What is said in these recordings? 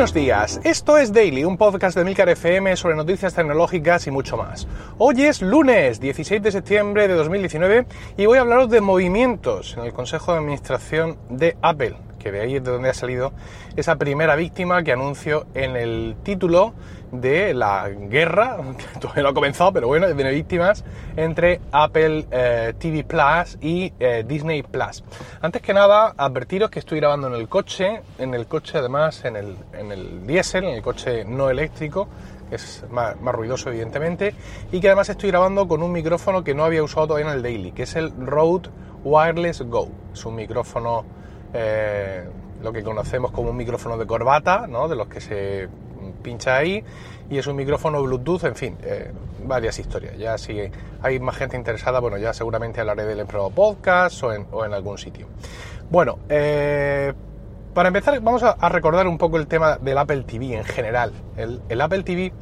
Buenos días, esto es Daily, un podcast de Milcar FM sobre noticias tecnológicas y mucho más. Hoy es lunes 16 de septiembre de 2019 y voy a hablaros de movimientos en el Consejo de Administración de Apple, que de ahí de donde ha salido esa primera víctima que anuncio en el título de la guerra, que todavía no ha comenzado, pero bueno, de víctimas entre Apple eh, TV Plus y eh, Disney Plus. Antes que nada, advertiros que estoy grabando en el coche, en el coche además, en el, en el diésel, en el coche no eléctrico, que es más, ruidoso evidentemente, y que además estoy grabando con un micrófono que no había usado todavía en el Daily, que es el Rode Wireless Go. Es un micrófono, eh, lo que conocemos como un micrófono de corbata, ¿no? de los que se pincha ahí y es un micrófono Bluetooth, en fin, eh, varias historias. Ya si hay más gente interesada, bueno, ya seguramente hablaré del Pro Podcast o en, o en, algún sitio. Bueno, eh, para empezar vamos a, recordar un poco el tema del Apple TV en general. El, el Apple TV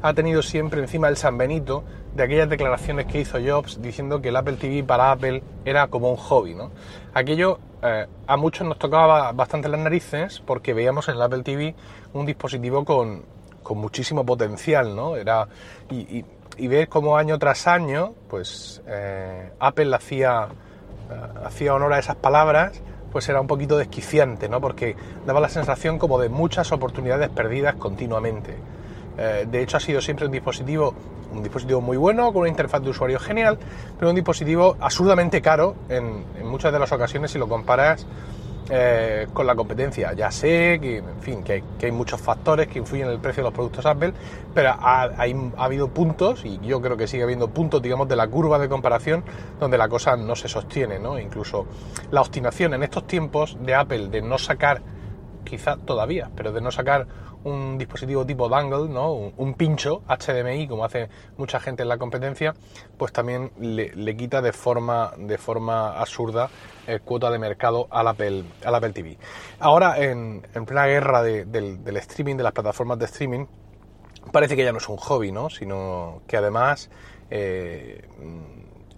ha tenido siempre encima el San Benito de aquellas declaraciones que hizo Jobs diciendo que el Apple TV para Apple era como un hobby, ¿no? Aquello eh, a muchos nos tocaba bastante las narices porque veíamos en el Apple TV un dispositivo con, con muchísimo potencial, ¿no? Era, y, y, ver cómo año tras año, pues eh, Apple hacía, eh, hacía honor a esas palabras, pues era un poquito desquiciante, ¿no? Porque daba la sensación como de muchas oportunidades perdidas continuamente. De hecho, ha sido siempre un dispositivo, un dispositivo muy bueno, con una interfaz de usuario genial, pero un dispositivo absurdamente caro en, muchas de las ocasiones si lo comparas eh, con la competencia. Ya sé que, en fin, que hay, muchos factores que influyen en el precio de los productos Apple, pero ha, ha, habido puntos, y yo creo que sigue habiendo puntos, digamos, de la curva de comparación donde la cosa no se sostiene, ¿no? Incluso la obstinación en estos tiempos de Apple de no sacar, quizá todavía, pero de no sacar un dispositivo tipo dangle, ¿no? un, pincho HDMI, como hace mucha gente en la competencia, pues también le, quita de forma, de forma absurda eh, cuota de mercado al Apple, al Apple TV. Ahora, en, plena guerra del, streaming, de las plataformas de streaming, parece que ya no es un hobby, ¿no? sino que además eh,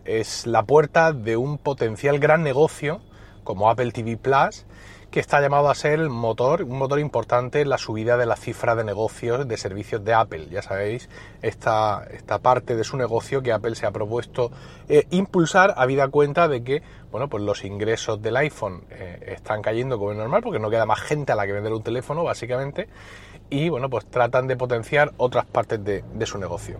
es la puerta de un potencial gran negocio como Apple TV Plus que está llamado a ser el motor, un motor importante en la subida de la cifra de negocios de servicios de Apple. Ya sabéis, esta, esta parte de su negocio que Apple se ha propuesto eh, impulsar, habida cuenta de que bueno, pues los ingresos del iPhone eh, están cayendo como es normal, porque no queda más gente a la que vender un teléfono, básicamente, y bueno, pues tratan de potenciar otras partes de, su negocio.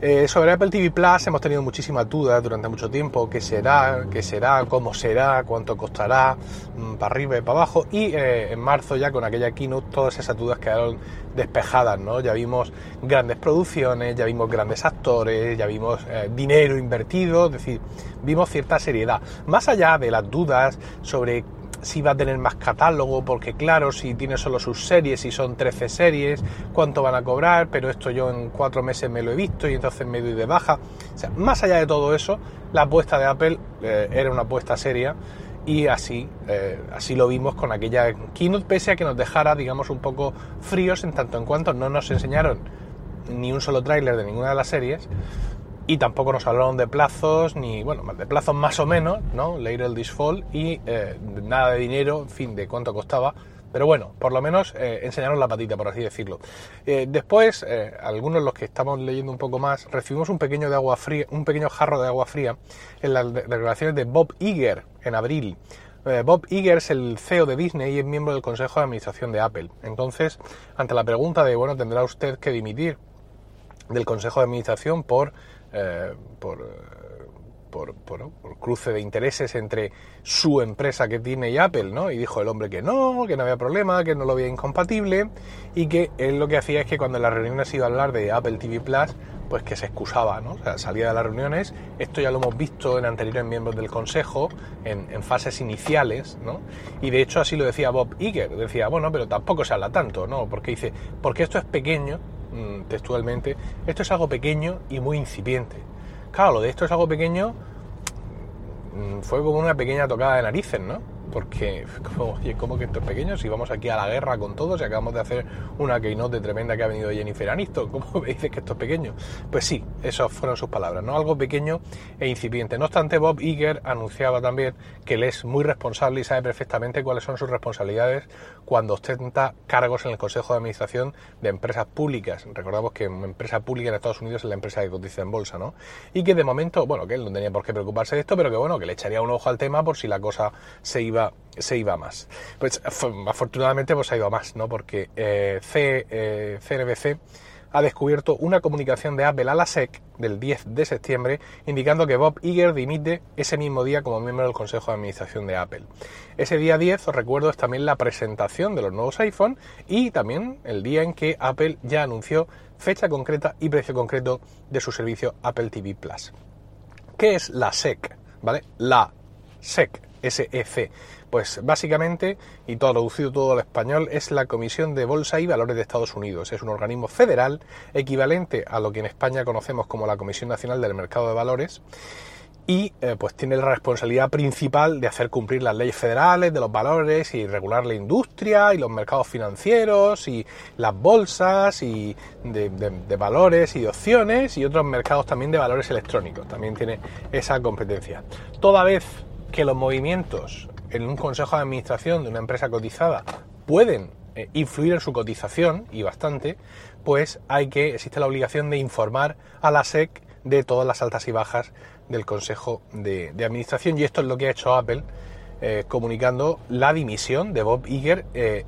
Eh, sobre Apple TV Plus hemos tenido muchísimas dudas durante mucho tiempo, qué será, qué será, cómo será, cuánto costará, mm, para arriba y para abajo. Y eh, en marzo ya con aquella keynote todas esas dudas quedaron despejadas, ¿no? Ya vimos grandes producciones, ya vimos grandes actores, ya vimos eh, dinero invertido, es decir, vimos cierta seriedad. Más allá de las dudas sobre si va a tener más catálogo, porque claro, si tiene solo sus series y son 13 series, cuánto van a cobrar, pero esto yo en cuatro meses me lo he visto y entonces me doy de baja. O sea, más allá de todo eso, la apuesta de Apple eh, era una apuesta seria y así, eh, así lo vimos con aquella keynote, pese a que nos dejara, digamos, un poco fríos en tanto en cuanto no nos enseñaron ni un solo tráiler de ninguna de las series y tampoco nos hablaron de plazos, ni, bueno, de plazos más o menos, ¿no? Later this fall y eh, nada de dinero, en fin, de cuánto costaba. Pero bueno, por lo menos eh, enseñaron la patita, por así decirlo. Eh, después, algunos de los que estamos leyendo un poco más, recibimos un pequeño, de agua fría, un pequeño jarro de agua fría en las declaraciones de Bob Iger en abril. Bob Iger es el CEO de Disney y es miembro del Consejo de Administración de Apple. Entonces, ante la pregunta de, bueno, tendrá usted que dimitir del Consejo de Administración por eh, por, por, por, cruce de intereses entre su empresa que tiene y Apple, ¿no? Y dijo el hombre que no, que no había problema, que no lo veía incompatible y que él lo que hacía es que cuando en las reuniones iba a hablar de Apple TV Plus, pues que se excusaba, ¿no? O sea, salía de las reuniones, esto ya lo hemos visto en anteriores miembros del Consejo, en, en, fases iniciales, ¿no? Y de hecho así lo decía Bob Iger, decía, bueno, pero tampoco se habla tanto, ¿no? Porque dice, porque esto es pequeño, Mm, textualmente, esto es algo pequeño y muy incipiente. Claro, lo de esto es algo pequeño mm, fue como una pequeña tocada de narices, ¿no? Porque oye, ¿cómo que esto es pequeño? Si vamos aquí a la guerra con todos y acabamos de hacer una keynote tremenda que ha venido Jennifer Aniston, ¿cómo me dices que esto es pequeño? Pues sí, esas fueron sus palabras, ¿no? Algo pequeño e incipiente. No obstante, Bob Iger anunciaba también que él es muy responsable y sabe perfectamente cuáles son sus responsabilidades cuando ostenta cargos en el Consejo de Administración de empresas públicas. Recordamos que una empresa pública en Estados Unidos es la empresa que cotiza en bolsa, ¿no? Y que de momento, bueno, que él no tenía por qué preocuparse de esto, pero que bueno, que le echaría un ojo al tema por si la cosa se iba, se iba más. Pues afortunadamente pues ha ido más, ¿no? Porque eh, C, CNBC eh, ha descubierto una comunicación de Apple a la SEC del 10 de septiembre indicando que Bob Iger dimite ese mismo día como miembro del Consejo de Administración de Apple. Ese día 10, os recuerdo, es también la presentación de los nuevos iPhone y también el día en que Apple ya anunció fecha concreta y precio concreto de su servicio Apple TV Plus. ¿Qué es la SEC? ¿Vale? La SEC, SEC. Pues básicamente, y traducido todo al español, es la Comisión de Bolsa y Valores de Estados Unidos. Es un organismo federal equivalente a lo que en España conocemos como la Comisión Nacional del Mercado de Valores y eh, pues tiene la responsabilidad principal de hacer cumplir las leyes federales de los valores y regular la industria y los mercados financieros y las bolsas y de, de, valores y de opciones y otros mercados también de valores electrónicos. También tiene esa competencia. Toda vez que los movimientos en un consejo de administración de una empresa cotizada pueden eh, influir en su cotización y bastante, pues hay que existe la obligación de informar a la SEC de todas las altas y bajas del consejo de, de administración. Y esto es lo que ha hecho Apple eh, comunicando la dimisión de Bob Iger eh,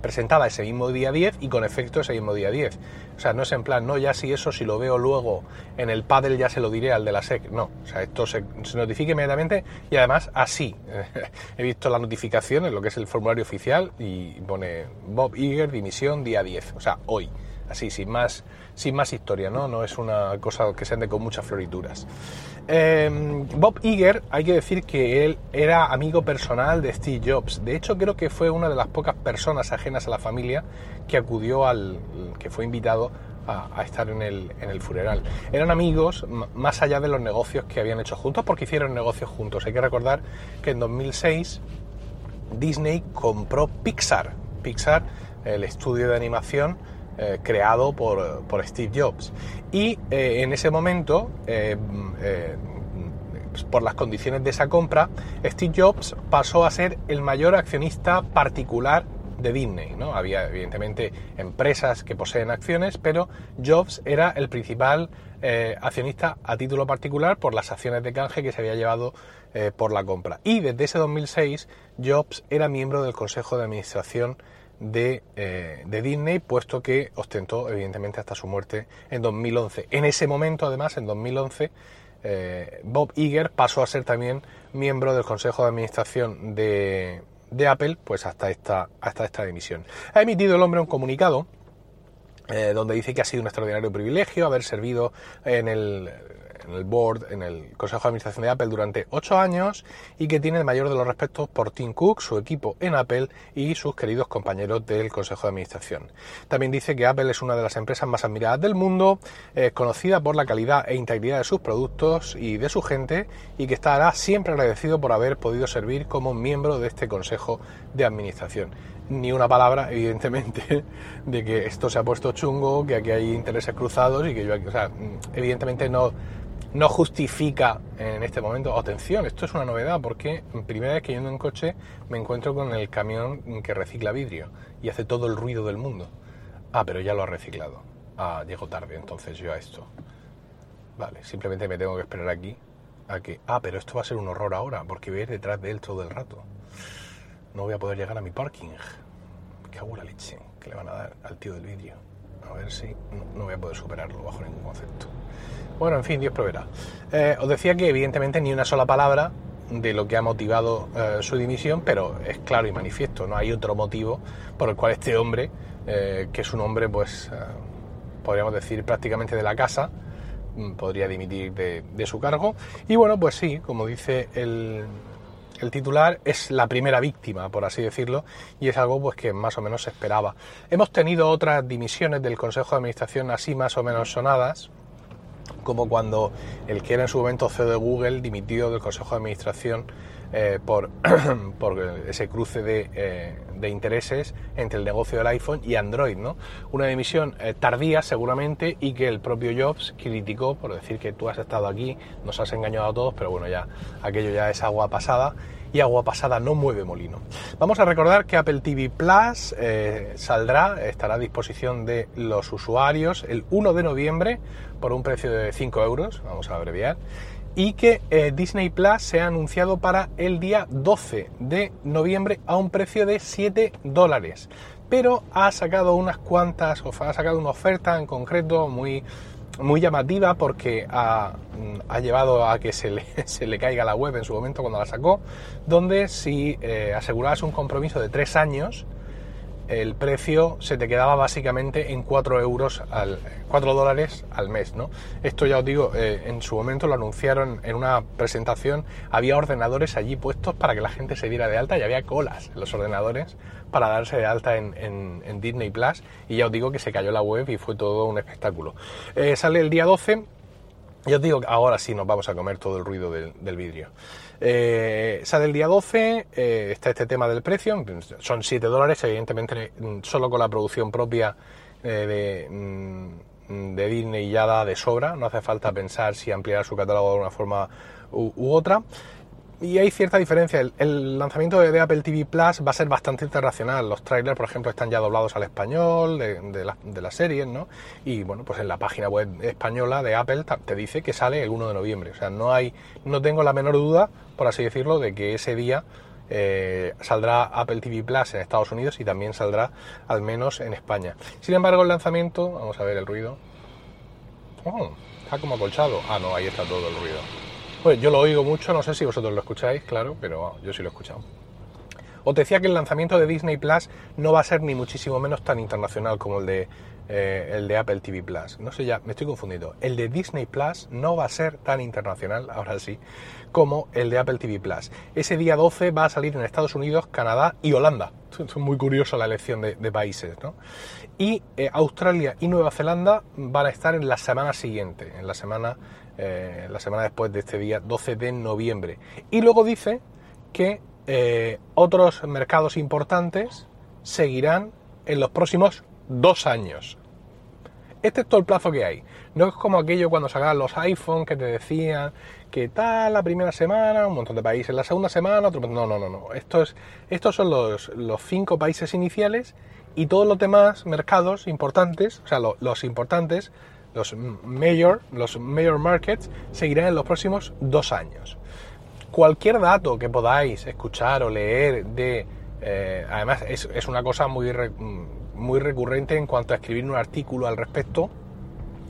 presentada ese mismo día 10 y con efecto ese mismo día 10. O sea, no es en plan, no, ya si eso, si lo veo luego en el paddle ya se lo diré al de la SEC. No, o sea, esto se, se notifica inmediatamente y además así. He visto la notificación en lo que es el formulario oficial y pone Bob Iger dimisión día 10, o sea, hoy así, sin más, sin más historia, ¿no? No es una cosa que se ande con muchas florituras. Em, Bob Iger, hay que decir que él era amigo personal de Steve Jobs. De hecho, creo que fue una de las pocas personas ajenas a la familia que acudió al. que fue invitado a, estar en el, en el, funeral. Eran amigos más allá de los negocios que habían hecho juntos, porque hicieron negocios juntos. Hay que recordar que en 2006 Disney compró Pixar. Pixar, el estudio de animación eh, creado por, por, Steve Jobs. Y eh, en ese momento, eh, pues por las condiciones de esa compra, Steve Jobs pasó a ser el mayor accionista particular de Disney. ¿no? Había evidentemente empresas que poseen acciones, pero Jobs era el principal accionista a título particular por las acciones de canje que se había llevado por la compra. Y desde ese 2006 Jobs era miembro del Consejo de Administración eh, de, Disney, puesto que ostentó evidentemente hasta su muerte en 2011. En ese momento, además, en 2011, eh, Bob Iger pasó a ser también miembro del Consejo de Administración de, Apple, pues hasta esta, hasta esta dimisión. Ha emitido el hombre un comunicado eh, donde dice que ha sido un extraordinario privilegio haber servido en el en el board, en el Consejo de Administración de Apple durante ocho años y que tiene el mayor de los respetos por Tim Cook, su equipo en Apple y sus queridos compañeros del Consejo de Administración. También dice que Apple es una de las empresas más admiradas del mundo, es conocida por la calidad e integridad de sus productos y de su gente y que estará siempre agradecido por haber podido servir como miembro de este Consejo de Administración ni una palabra, evidentemente, de que esto se ha puesto chungo, que aquí hay intereses cruzados y que yo, o sea, evidentemente no, no justifica en este momento. Atención, esto es una novedad porque primera vez que yendo en coche me encuentro con el camión que recicla vidrio y hace todo el ruido del mundo. Ah, pero ya lo ha reciclado. Ah, llego tarde entonces yo a esto. Vale, simplemente me tengo que esperar aquí a que... Ah, pero esto va a ser un horror ahora porque voy a ir detrás de él todo el rato. No voy a poder llegar a mi parking. Qué la leche que le van a dar al tío del vidrio. A ver si no voy a poder superarlo bajo ningún concepto. Bueno, en fin, Dios proveerá. Eh, os decía que evidentemente ni una sola palabra de lo que ha motivado eh, su dimisión, pero es claro y manifiesto, no hay otro motivo por el cual este hombre, eh, que es un hombre, pues, podríamos decir, prácticamente de la casa, mm, podría dimitir de, de, su cargo. Y bueno, pues sí, como dice el, el titular, es la primera víctima, por así decirlo, y es algo pues que más o menos se esperaba. Hemos tenido otras dimisiones del Consejo de Administración así más o menos sonadas, como cuando el que era en su momento CEO de Google dimitió del Consejo de Administración eh, por, por, ese cruce de, eh, de, intereses entre el negocio del iPhone y Android, ¿no? Una dimisión eh, tardía seguramente y que el propio Jobs criticó por decir que tú has estado aquí, nos has engañado a todos, pero bueno, ya aquello ya es agua pasada y agua pasada no mueve molino. Vamos a recordar que Apple TV Plus saldrá, estará a disposición de los usuarios el 1 de noviembre por un precio de 5 euros, vamos a abreviar, y que eh, Disney Plus se ha anunciado para el día 12 de noviembre a un precio de 7 dólares. Pero ha sacado unas cuantas, o ha sacado una oferta en concreto muy, muy llamativa porque ha, mm, llevado a que se le, se le, caiga la web en su momento cuando la sacó, donde si eh, asegurabas un compromiso de 3 años, el precio se te quedaba básicamente en 4 euros al 4 dólares al mes, ¿no? Esto ya os digo, eh, en su momento lo anunciaron en una presentación, había ordenadores allí puestos para que la gente se diera de alta y había colas en los ordenadores para darse de alta en, Disney Plus y ya os digo que se cayó la web y fue todo un espectáculo. Eh, sale el día 12 yo os digo que ahora sí nos vamos a comer todo el ruido del, vidrio. Eh, sale el día 12, eh, está este tema del precio, son 7 dólares, evidentemente mm, solo con la producción propia eh, de, mm, de, Disney ya da de sobra, no hace falta pensar si ampliar su catálogo de una forma u otra y hay cierta diferencia. El, lanzamiento de, Apple TV Plus va a ser bastante internacional. Los trailers, por ejemplo, están ya doblados al español de, de, las series, ¿no? Y bueno, pues en la página web española de Apple te dice que sale el 1 de noviembre. O sea, no hay, no tengo la menor duda, por así decirlo, de que ese día eh, saldrá Apple TV Plus en Estados Unidos y también saldrá al menos en España. Sin embargo, el lanzamiento, vamos a ver el ruido. Oh, está como acolchado. Ah, no, ahí está todo el ruido. Pues yo lo oigo mucho, no sé si vosotros lo escucháis, claro, pero yo sí lo he escuchado. Os decía que el lanzamiento de Disney Plus no va a ser ni muchísimo menos tan internacional como el de, eh, el de Apple TV Plus. No sé ya, me estoy confundiendo. El de Disney Plus no va a ser tan internacional, ahora sí, como el de Apple TV Plus. Ese día 12 va a salir en Estados Unidos, Canadá y Holanda. Es muy curioso la elección de, países, ¿no? Y eh, Australia y Nueva Zelanda van a estar en la semana siguiente, en la semana eh, la semana después de este día 12 de noviembre. Y luego dice que eh, otros mercados importantes seguirán en los próximos dos años. Este es todo el plazo que hay. No es como aquello cuando sacaban los iPhone que te decían que tal la primera semana, un montón de países, la segunda semana, otro... No, no, no, no. Esto es, estos son los, los cinco países iniciales y todos los demás mercados importantes, o sea, los importantes los mayor, los mayor markets, seguirán en los próximos dos años. Cualquier dato que podáis escuchar o leer de... Eh, además, es, una cosa muy, muy recurrente en cuanto a escribir un artículo al respecto,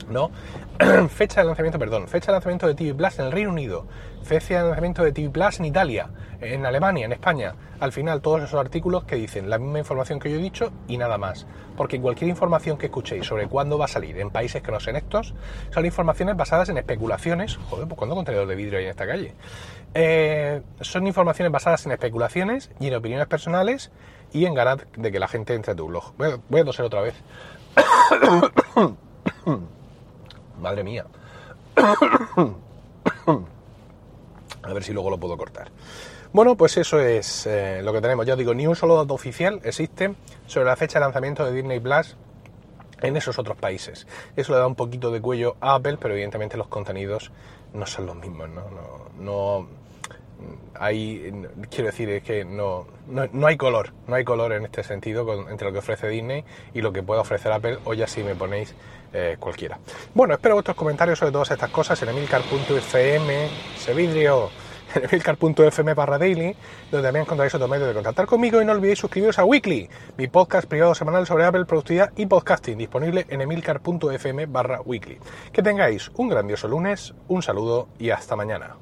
¿no? fecha de lanzamiento, perdón, fecha de lanzamiento de TV Plus en el Reino Unido, fecha de lanzamiento de TV Plus en Italia, en Alemania, en España. Al final, todos esos artículos que dicen la misma información que yo he dicho y nada más. Porque cualquier información que escuchéis sobre cuándo va a salir en países que no sean estos, son informaciones basadas en especulaciones. Joder, pues ¿cuándo contenedor de vidrio hay en esta calle? Eh, son informaciones basadas en especulaciones y en opiniones personales y en ganas de que la gente entre a tu blog. Voy a, voy otra vez. Madre mía. A ver si luego lo puedo cortar. Bueno, pues eso es eh, lo que tenemos. Ya digo, ni un solo dato oficial existe sobre la fecha de lanzamiento de Disney Plus en esos otros países. Eso le da un poquito de cuello a Apple, pero evidentemente los contenidos no son los mismos, ¿no? no, hay, quiero decir, es que no, no, hay color, no hay color en este sentido entre lo que ofrece Disney y lo que puede ofrecer Apple, o ya si me ponéis eh, cualquiera. Bueno, espero vuestros comentarios sobre todas estas cosas en emilcar.fm, Sevidrio, en emilcar.fm barra daily, donde también encontraréis otro medio de contactar conmigo y no olvidéis suscribiros a Weekly, mi podcast privado semanal sobre Apple, productividad y podcasting, disponible en emilcar.fm barra weekly. Que tengáis un grandioso lunes, un saludo y hasta mañana.